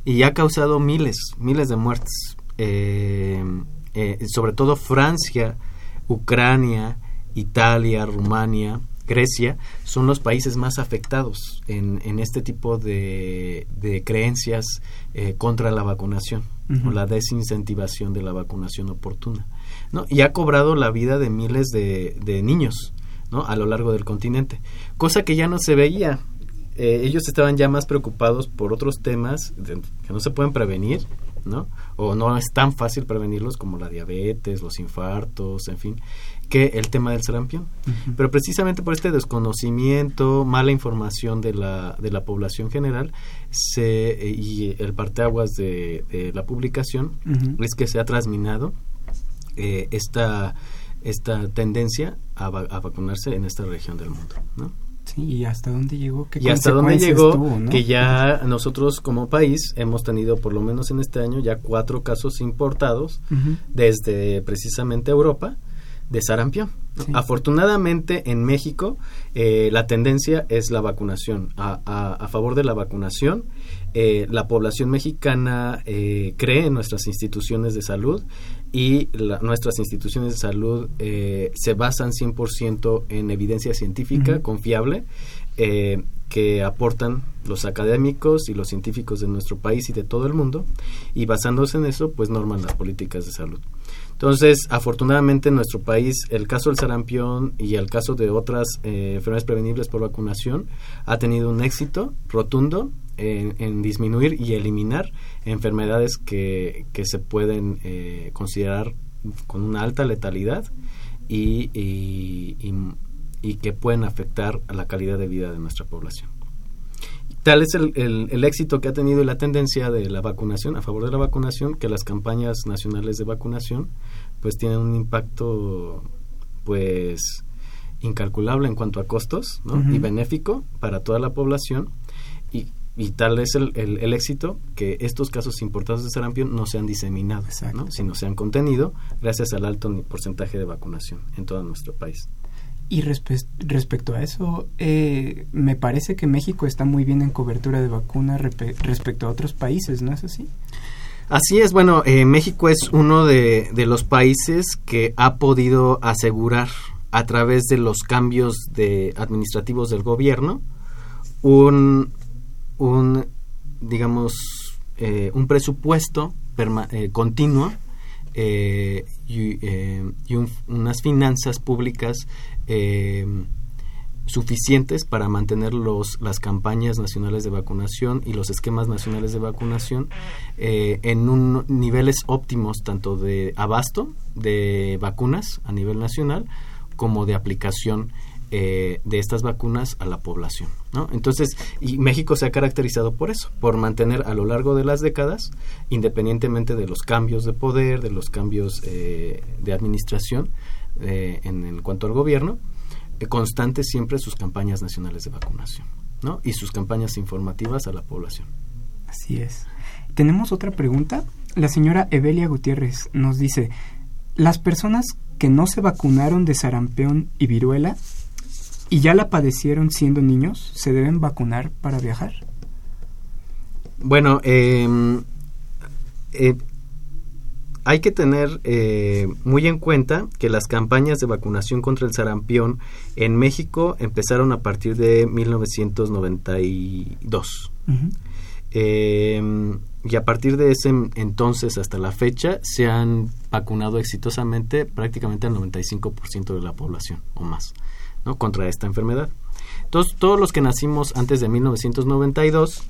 y ha causado miles, miles de muertes. Eh, eh, sobre todo Francia, Ucrania, Italia, Rumania, Grecia son los países más afectados en, en este tipo de, de creencias eh, contra la vacunación o la desincentivación de la vacunación oportuna. ¿no? Y ha cobrado la vida de miles de, de niños ¿no? a lo largo del continente, cosa que ya no se veía. Eh, ellos estaban ya más preocupados por otros temas de- que no se pueden prevenir, ¿no? O no es tan fácil prevenirlos como la diabetes, los infartos, en fin, que el tema del sarampión. Pero precisamente por este desconocimiento, mala información de la, de la población general se, eh, y el parteaguas de, de la publicación es que se ha trasminado eh, esta, esta tendencia a, va- a vacunarse en esta región del mundo. ¿no? Sí, y hasta dónde llegó, qué Y hasta dónde llegó tuvo, ¿no? que ya nosotros como país hemos tenido por lo menos en este año ya cuatro casos importados desde precisamente Europa de sarampión. Afortunadamente en México eh, la tendencia es la vacunación, a, a- a favor de la vacunación. Eh, la población mexicana eh, cree en nuestras instituciones de salud y la- nuestras instituciones de salud eh, se basan 100% en evidencia científica confiable eh, que aportan los académicos y los científicos de nuestro país y de todo el mundo y basándose en eso pues norman las políticas de salud. Entonces, afortunadamente en nuestro país el caso del sarampión y el caso de otras eh, enfermedades prevenibles por vacunación ha tenido un éxito rotundo en, en disminuir y eliminar enfermedades que, que se pueden eh, considerar con una alta letalidad y, y- y- y que pueden afectar a la calidad de vida de nuestra población. Tal es el, el- el éxito que ha tenido y la tendencia de la vacunación, a favor de la vacunación, que las campañas nacionales de vacunación pues tienen un impacto pues incalculable en cuanto a costos y benéfico para toda la población. Y y tal es el, el, el éxito que estos casos importados de sarampión no se han diseminado, sino se han contenido gracias al alto porcentaje de vacunación en todo nuestro país. Y respe- respecto a eso, eh, me parece que México está muy bien en cobertura de vacuna respecto a otros países, ¿no es así? Así es, bueno, eh, México es uno de, de los países que ha podido asegurar a través de los cambios de administrativos del gobierno un, un digamos, eh, un presupuesto eh, continuo eh, y, eh, y un- unas finanzas públicas suficientes para mantener los, las campañas nacionales de vacunación y los esquemas nacionales de vacunación en un, niveles óptimos tanto de abasto de vacunas a nivel nacional como de aplicación eh, de estas vacunas a la población. ¿no? Entonces, y México se ha caracterizado por eso, por mantener a lo largo de las décadas, independientemente de los cambios de poder, de los cambios eh, de administración eh, en, en cuanto al gobierno, eh, constantes siempre sus campañas nacionales de vacunación ¿no? y sus campañas informativas a la población. Así es. Tenemos otra pregunta. La señora Evelia Gutiérrez nos dice, las personas que no se vacunaron de sarampión y viruela y ya la padecieron siendo niños, ¿se deben vacunar para viajar? Bueno, eh, eh, hay que tener eh, muy en cuenta que las campañas de vacunación contra el sarampión en México empezaron a partir de 1992. Ujú. Eh, y a partir de ese entonces hasta la fecha se han vacunado exitosamente prácticamente al 95% de la población o más ¿no? contra esta enfermedad. Entonces, todos los que nacimos antes de 1992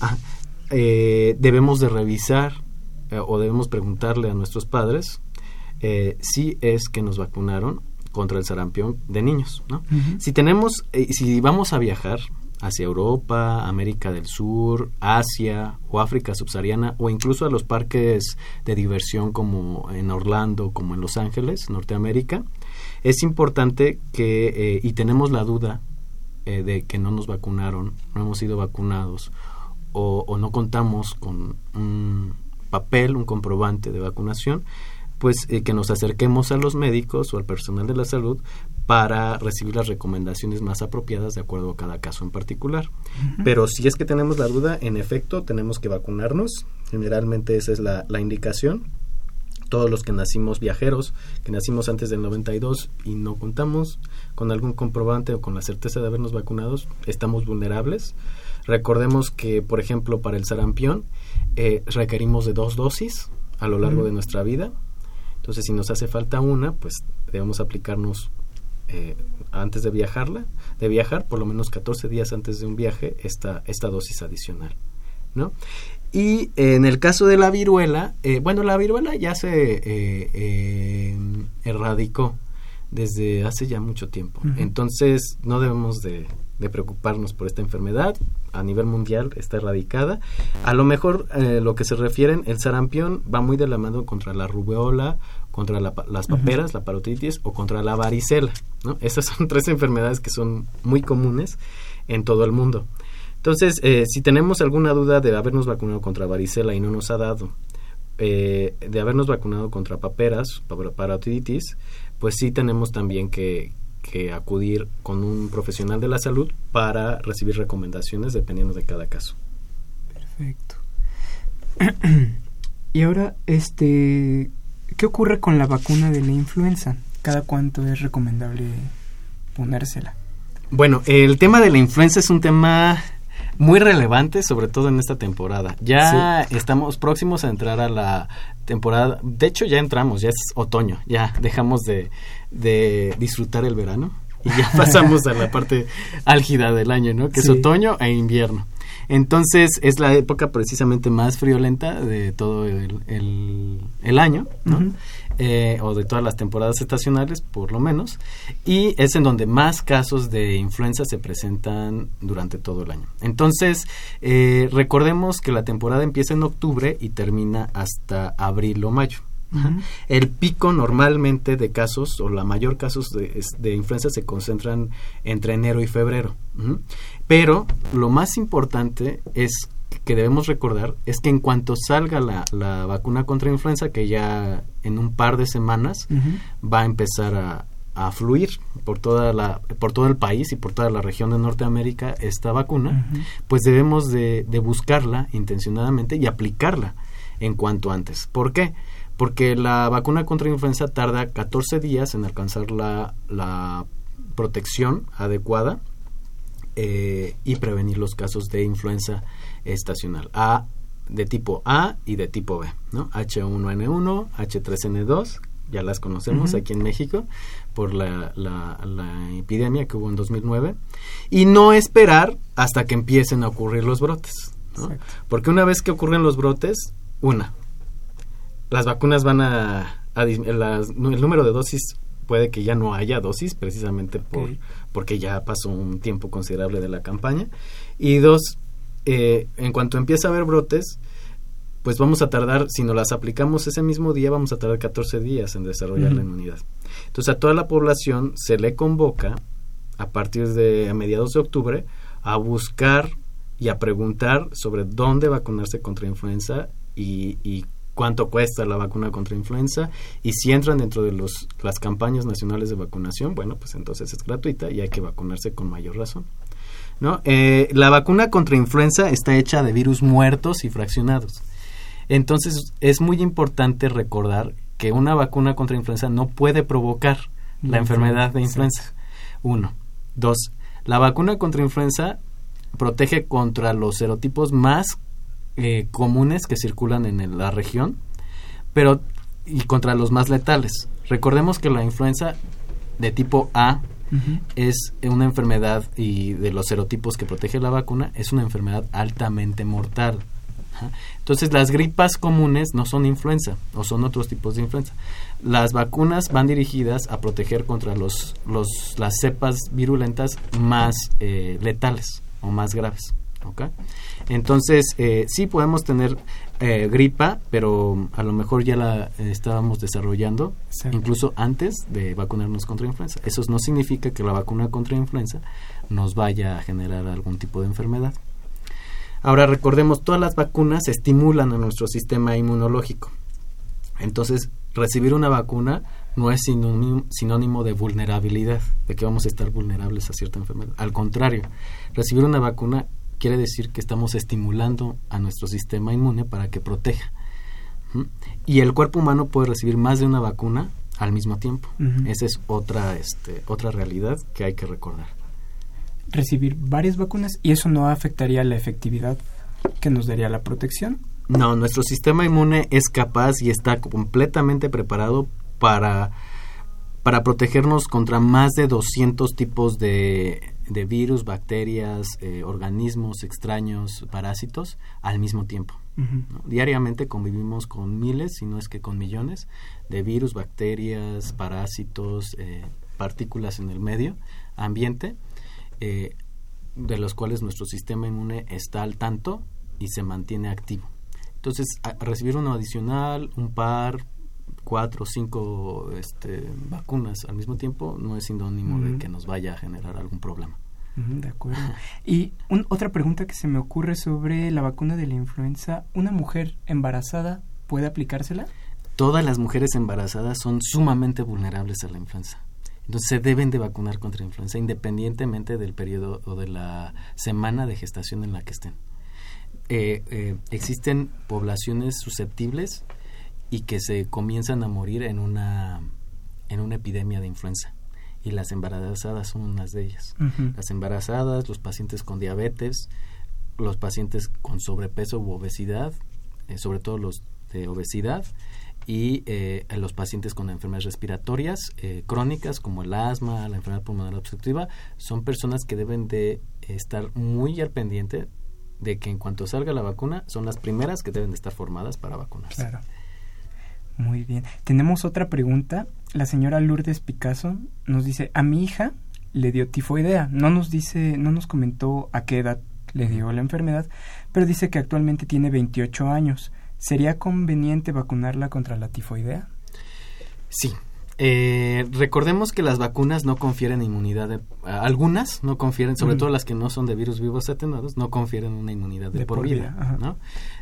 ah, eh, debemos de revisar eh, o debemos preguntarle a nuestros padres eh, si es que nos vacunaron contra el sarampión de niños. ¿no? Si tenemos, eh, si vamos a viajar hacia Europa, América del Sur, Asia o África subsahariana o incluso a los parques de diversión como en Orlando, como en Los Ángeles, Norteamérica, es importante que, eh, y tenemos la duda eh, de que no nos vacunaron, no hemos sido vacunados o, o no contamos con un papel, un comprobante de vacunación, pues eh, que nos acerquemos a los médicos o al personal de la salud para recibir las recomendaciones más apropiadas de acuerdo a cada caso en particular. Pero si es que tenemos la duda, en efecto, tenemos que vacunarnos. Generalmente esa es la, la indicación. Todos los que nacimos viajeros, que nacimos antes del 92 y no contamos con algún comprobante o con la certeza de habernos vacunados, estamos vulnerables. Recordemos que, por ejemplo, para el sarampión eh, requerimos de dos dosis a lo largo de nuestra vida. Entonces, si nos hace falta una, pues debemos aplicarnos eh, antes de viajarla, de viajar, por lo menos 14 días antes de un viaje, esta, esta dosis adicional, ¿no? Y en el caso de la viruela, eh, bueno, la viruela ya se eh, eh, erradicó desde hace ya mucho tiempo. Entonces, no debemos de, de preocuparnos por esta enfermedad. A nivel mundial está erradicada. A lo mejor eh, lo que se refieren, el sarampión va muy de la mano contra la rubeola, contra la las paperas, la parotitis o contra la varicela. ¿no? Esas son tres enfermedades que son muy comunes en todo el mundo. Entonces, eh, si tenemos alguna duda de habernos vacunado contra varicela y no nos ha dado, eh, de habernos vacunado contra paperas, pa- parotiditis, pues sí tenemos también que, que acudir con un profesional de la salud para recibir recomendaciones dependiendo de cada caso. Perfecto. y ahora, este, ¿qué ocurre con la vacuna de la influenza? ¿Cada cuánto es recomendable ponérsela? Bueno, el tema de la influenza es un tema muy relevante, sobre todo en esta temporada. Ya estamos próximos a entrar a la temporada, de hecho ya entramos, ya es otoño, ya dejamos de, de disfrutar el verano y ya pasamos a la parte álgida del año, ¿no? Que Sí. es otoño e invierno. Entonces es la época precisamente más friolenta de todo el, el- el año, ¿no? Eh, o de todas las temporadas estacionales, por lo menos, y es en donde más casos de influenza se presentan durante todo el año. Entonces, eh, recordemos que la temporada empieza en octubre y termina hasta abril o mayo. El pico normalmente de casos, o la mayor casos de, influenza se concentran entre enero y febrero. Pero lo más importante es que debemos recordar es que en cuanto salga la, la vacuna contra influenza, que ya en un par de semanas va a empezar a, a fluir por toda la por todo el país y por toda la región de Norteamérica esta vacuna, pues debemos de, de buscarla intencionadamente y aplicarla en cuanto antes. ¿Por qué? Porque la vacuna contra influenza tarda 14 días en alcanzar la, la protección adecuada eh, y prevenir los casos de influenza estacional. A de tipo A y de tipo B, ¿no? H1N1, H3N2, ya las conocemos aquí en México por la, la- la epidemia que hubo en 2009 y no esperar hasta que empiecen a ocurrir los brotes. Porque una vez que ocurren los brotes, una, las vacunas van a, las- el número de dosis puede que ya no haya dosis precisamente por porque ya pasó un tiempo considerable de la campaña. Y dos eh, en cuanto empieza a haber brotes pues vamos a tardar si nos las aplicamos ese mismo día vamos a tardar 14 días en desarrollar la inmunidad entonces a toda la población se le convoca a partir de a mediados de octubre a buscar y a preguntar sobre dónde vacunarse contra influenza y, y cuánto cuesta la vacuna contra influenza y si entran dentro de los, las campañas nacionales de vacunación, bueno, pues entonces es gratuita y hay que vacunarse con mayor razón. ¿No? Eh, la vacuna contra influenza está hecha de virus muertos y fraccionados. Entonces es muy importante recordar que una vacuna contra influenza no puede provocar la La enfermedad de influenza. Uno. Dos. La vacuna contra influenza protege contra los serotipos más eh, comunes que circulan en la región, pero y contra los más letales. Recordemos que la influenza de tipo A Es una enfermedad y de los serotipos que protege la vacuna es una enfermedad altamente mortal. Entonces las gripas comunes no son influenza o son otros tipos de influenza. Las vacunas van dirigidas a proteger contra los, los las cepas virulentas más eh, letales o más graves. ¿ok? Entonces eh, sí podemos tener eh, gripa, pero a lo mejor ya la eh, estábamos desarrollando Exacto. incluso antes de vacunarnos contra influenza. Eso no significa que la vacuna contra influenza nos vaya a generar algún tipo de enfermedad. Ahora recordemos, todas las vacunas estimulan a nuestro sistema inmunológico. Entonces, recibir una vacuna no es sinónimo, sinónimo de vulnerabilidad, de que vamos a estar vulnerables a cierta enfermedad. Al contrario, recibir una vacuna quiere decir que estamos estimulando a nuestro sistema inmune para que proteja. ¿Mm? Y el cuerpo humano puede recibir más de una vacuna al mismo tiempo. Esa es otra, este, otra realidad que hay que recordar. Recibir varias vacunas y eso no afectaría la efectividad que nos daría la protección. No, nuestro sistema inmune es capaz y está completamente preparado para, para protegernos contra más de 200 tipos de, de virus, bacterias, eh, organismos extraños, parásitos al mismo tiempo. Diariamente convivimos con miles, si no es que con millones, de virus, bacterias, parásitos, eh, partículas en el medio ambiente, eh, de los cuales nuestro sistema inmune está al tanto y se mantiene activo. Entonces, a recibir uno adicional, un par, cuatro, cinco este, vacunas al mismo tiempo, no es sinónimo de que nos vaya a generar algún problema. De acuerdo. Y un- otra pregunta que se me ocurre sobre la vacuna de la influenza. ¿Una mujer embarazada puede aplicársela? todas las mujeres embarazadas son sumamente vulnerables a la influenza. Entonces se deben de vacunar contra influenza independientemente del periodo o de la semana de gestación en la que estén. Eh, eh, existen poblaciones susceptibles y que se comienzan a morir en una, en una epidemia de influenza. Y las embarazadas son unas de ellas. Las embarazadas, los pacientes con diabetes, los pacientes con sobrepeso u obesidad, eh, sobre todo los de obesidad, y eh, los pacientes con enfermedades respiratorias eh, crónicas como el asma, la enfermedad pulmonar obstructiva, son personas que deben de estar muy al pendiente de que en cuanto salga la vacuna son las primeras que deben de estar formadas para vacunarse. Claro. Muy bien. Tenemos otra pregunta. La señora Lourdes Picasso nos dice, a mi hija le dio tifoidea. No nos dice, no nos comentó a qué edad le dio la enfermedad, pero dice que actualmente tiene 28 años. ¿Sería conveniente vacunarla contra la tifoidea? Sí. Eh, recordemos que las vacunas no confieren inmunidad, de- algunas no confieren, sobre Ujú. todo las que no son de virus vivos atenuados, no confieren una inmunidad de, De por, por vida. ¿no?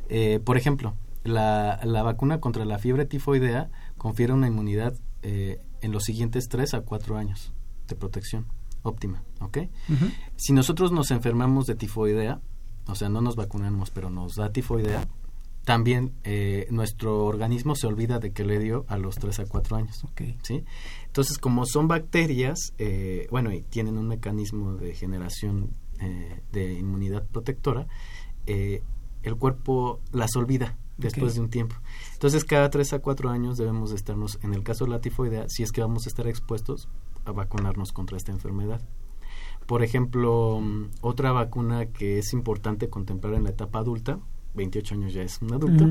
Eh, por ejemplo, la, la vacuna contra la fiebre tifoidea confiere una inmunidad eh, en los siguientes 3 a 4 años de protección óptima, ¿ok? Si nosotros nos enfermamos de tifoidea, o sea, no nos vacunamos, pero nos da tifoidea, también eh, nuestro organismo se olvida de que le dio a los 3 a 4 años. Ok. ¿sí? Entonces, como son bacterias, eh, bueno, y tienen un mecanismo de generación eh, de inmunidad protectora, eh, el cuerpo las olvida después de un tiempo. Entonces, cada 3 a 4 años debemos de estarnos, en el caso de la tifoidea, si es que vamos a estar expuestos a vacunarnos contra esta enfermedad. Por ejemplo, mm, otra vacuna que es importante contemplar en la etapa adulta, 28 años ya es un adulto,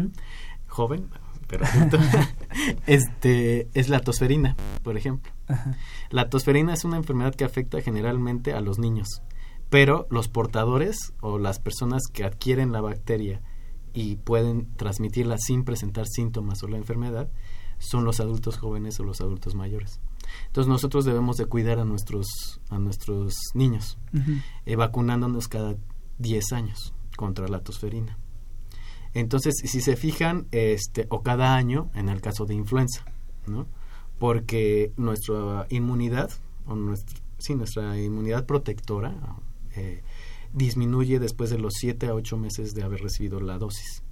joven, pero adulto, este, es la tosferina, por ejemplo. La tosferina es una enfermedad que afecta generalmente a los niños, pero los portadores o las personas que adquieren la bacteria y pueden transmitirla sin presentar síntomas o la enfermedad son los adultos jóvenes o los adultos mayores. Entonces nosotros debemos de cuidar a nuestros a nuestros niños eh, vacunándonos cada 10 años contra la tosferina. Entonces, si se fijan, este, o cada año, en el caso de influenza, ¿no? Porque nuestra inmunidad, o nuestra, sí, nuestra inmunidad protectora, eh, disminuye después de los 7 a 8 meses de haber recibido la dosis.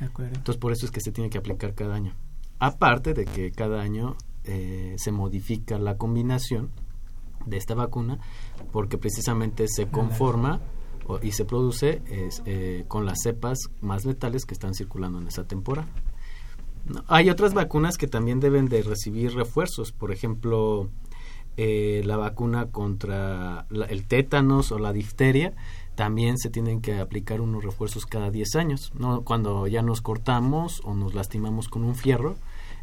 De acuerdo. Entonces, por eso es que se tiene que aplicar cada año. Aparte de que cada año eh, se modifica la combinación de esta vacuna, porque precisamente se conforma o- y se produce es, eh, con las cepas más letales que están circulando en esa temporada. No, Hay otras vacunas que también deben de recibir refuerzos, por ejemplo, eh, la vacuna contra la- el tétanos o la difteria, también se tienen que aplicar unos refuerzos cada 10 años. ¿no? Cuando ya nos cortamos o nos lastimamos con un fierro,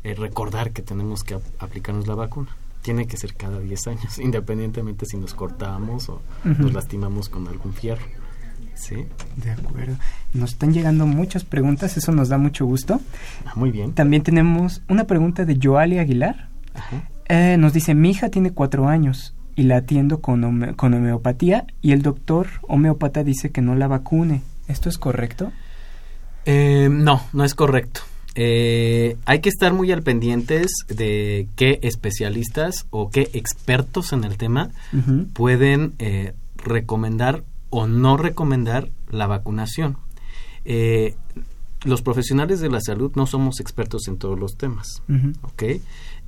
eh, recordar que tenemos que ap- aplicarnos la vacuna. Tiene que ser cada 10 años, independientemente si nos cortamos o nos lastimamos con algún fierro. ¿Sí? De acuerdo. Nos están llegando muchas preguntas, eso nos da mucho gusto. Ah, muy bien. También tenemos una pregunta de Joali Aguilar. Ajá. Eh, nos dice, mi hija tiene cuatro años y la atiendo con, home- con homeopatía y el doctor homeópata dice que no la vacune. ¿Esto es correcto? Eh, no, no es correcto. Eh, hay que estar muy al pendientes de qué especialistas o qué expertos en el tema pueden eh, recomendar o no recomendar la vacunación. Eh, los profesionales de la salud no somos expertos en todos los temas. ¿ok?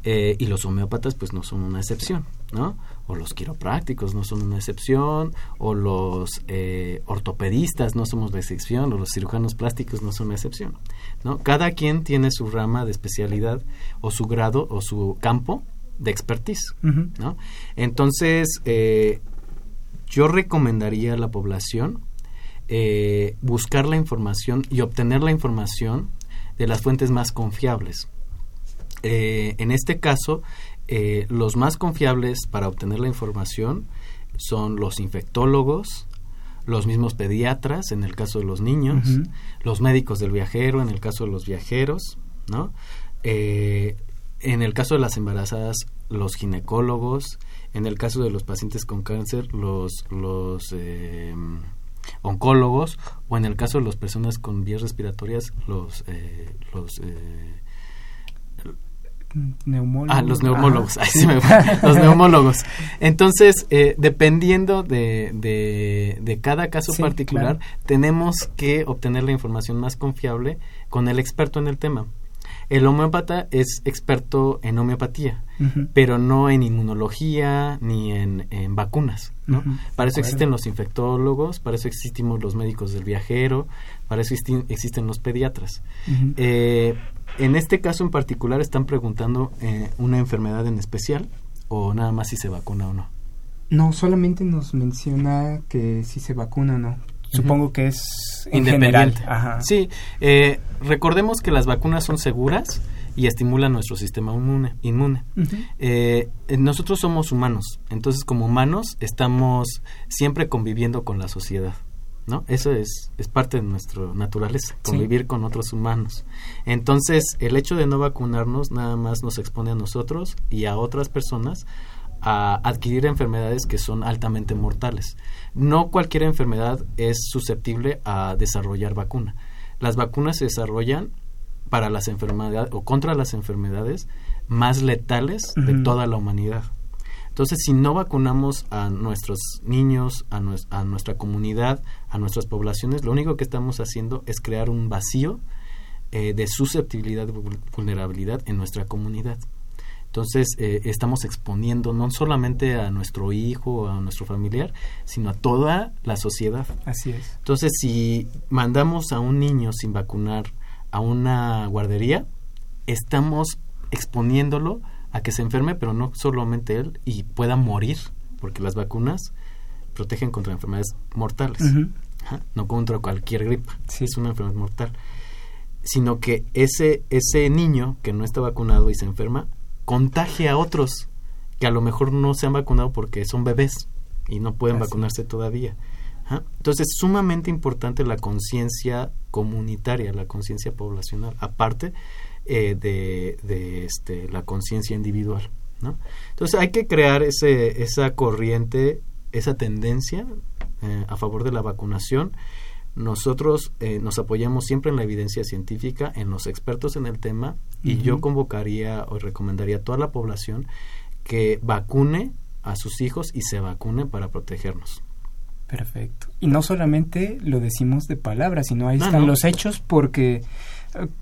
Eh, y los homeópatas pues no son una excepción, ¿no? O los quiroprácticos no son una excepción, o los eh, ortopedistas no somos la excepción, o los cirujanos plásticos no son una excepción, ¿no? Cada quien tiene su rama de especialidad o su grado o su campo de expertise. Entonces, eh, yo recomendaría a la población eh, buscar la información y obtener la información de las fuentes más confiables. Eh, en este caso, eh, los más confiables para obtener la información son los infectólogos, los mismos pediatras en el caso de los niños, los médicos del viajero en el caso de los viajeros, ¿no? Eh, en el caso de las embarazadas, los ginecólogos, en el caso de los pacientes con cáncer, los, los eh, oncólogos, o en el caso de las personas con vías respiratorias, los, eh, los eh, Ah, los neumólogos. Sí. se me fue. Los neumólogos. Entonces, eh, dependiendo de, de, de cada caso Sí, particular, claro. tenemos que obtener la información más confiable con el experto en el tema. El homeópata es experto en homeopatía, pero no en inmunología ni en, en vacunas. ¿no? Para eso existen los infectólogos, para eso existimos los médicos del viajero, para eso existen, los pediatras. Eh, en este caso en particular están preguntando eh, una enfermedad en especial o nada más si se vacuna o no. No, solamente nos menciona que si se vacuna o no. Supongo que es en Independiente. general. Ajá. Sí, eh, recordemos que las vacunas son seguras y estimulan nuestro sistema inmune. inmune. Eh, nosotros somos humanos, entonces como humanos estamos siempre conviviendo con la sociedad. ¿no? Eso es, es parte de nuestra naturaleza, convivir con otros humanos. Entonces, el hecho de no vacunarnos nada más nos expone a nosotros y a otras personas a adquirir enfermedades que son altamente mortales. No cualquier enfermedad es susceptible a desarrollar vacuna. Las vacunas se desarrollan para las enfermedades o contra las enfermedades más letales de toda la humanidad. Entonces, si no vacunamos a nuestros niños, a, a, nuestra comunidad, a nuestras poblaciones, lo único que estamos haciendo es crear un vacío eh, de susceptibilidad, vulnerabilidad en nuestra comunidad. Entonces, eh, estamos exponiendo no solamente a nuestro hijo a nuestro familiar, sino a toda la sociedad. Así es. Entonces, si mandamos a un niño sin vacunar a una guardería, estamos exponiéndolo a que se enferme, pero no solamente él, y pueda morir, porque las vacunas protegen contra enfermedades mortales, no contra cualquier gripa, sí. es una enfermedad mortal, sino que ese, ese niño que no está vacunado y se enferma, contagia a otros que a lo mejor no se han vacunado porque son bebés y no pueden vacunarse todavía. Entonces es sumamente importante la conciencia comunitaria, la conciencia poblacional, aparte eh, de, este, la conciencia individual. ¿no? Entonces hay que crear ese, esa corriente, esa tendencia eh, a favor de la vacunación. Nosotros eh, nos apoyamos siempre en la evidencia científica, en los expertos en el tema, y yo convocaría o recomendaría a toda la población que vacune a sus hijos y se vacune para protegernos. Perfecto. Y no solamente lo decimos de palabras, sino ahí están los hechos porque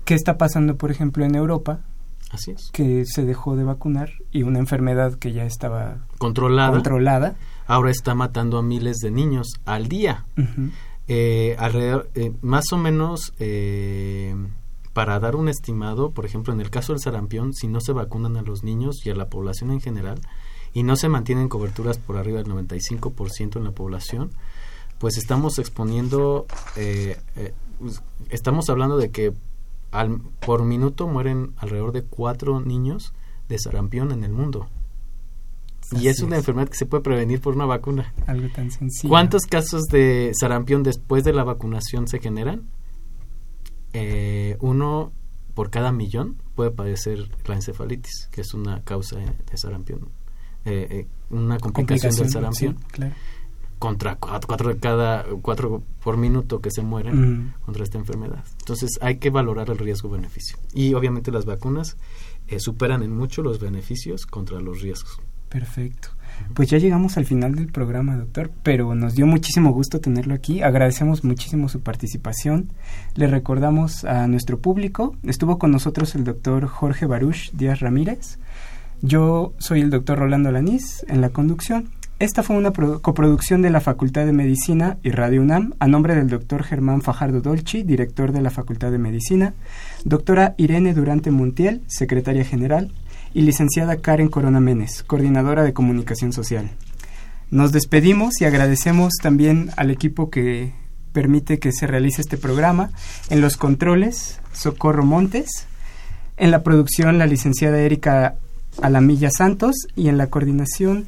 ¿Qué está pasando, por ejemplo, en Europa? Así es. Que se dejó de vacunar y una enfermedad que ya estaba controlada, controlada. ahora está matando a miles de niños al día. Eh, alrededor, eh, más o menos, eh, para dar un estimado, por ejemplo, en el caso del sarampión, si no se vacunan a los niños y a la población en general, y no se mantienen coberturas por arriba del 95% en la población, pues estamos exponiendo, pues, estamos hablando de que al, por minuto mueren alrededor de cuatro niños de sarampión en el mundo. Y es una enfermedad que se puede prevenir por una vacuna. Algo tan sencillo. ¿Cuántos casos de sarampión después de la vacunación se generan? Eh, uno por cada millón puede padecer la encefalitis, que es una causa de sarampión, eh, eh, una complicación, del sarampión. claro contra cuatro, de cada cuatro por minuto que se mueren contra esta enfermedad. Entonces hay que valorar el riesgo-beneficio. Y obviamente las vacunas eh, superan en mucho los beneficios contra los riesgos. Perfecto. Pues ya llegamos al final del programa, doctor, pero nos dio muchísimo gusto tenerlo aquí. Agradecemos muchísimo su participación. Le recordamos a nuestro público, estuvo con nosotros el doctor Jorge Baruch Díaz Ramírez. Yo soy el doctor Rolando Lanís en la conducción esta fue una coproducción de la Facultad de Medicina y Radio UNAM a nombre del doctor Germán Fajardo Dolci, director de la Facultad de Medicina, doctora Irene Durante Montiel, secretaria general, y licenciada Karen Corona Menes, coordinadora de comunicación social. Nos despedimos y agradecemos también al equipo que permite que se realice este programa. En los controles, Socorro Montes. En la producción, la licenciada Erika Alamilla Santos. Y en la coordinación,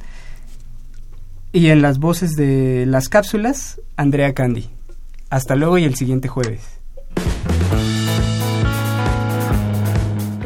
y en las voces de las cápsulas, Andrea Candy. Hasta luego y el siguiente jueves.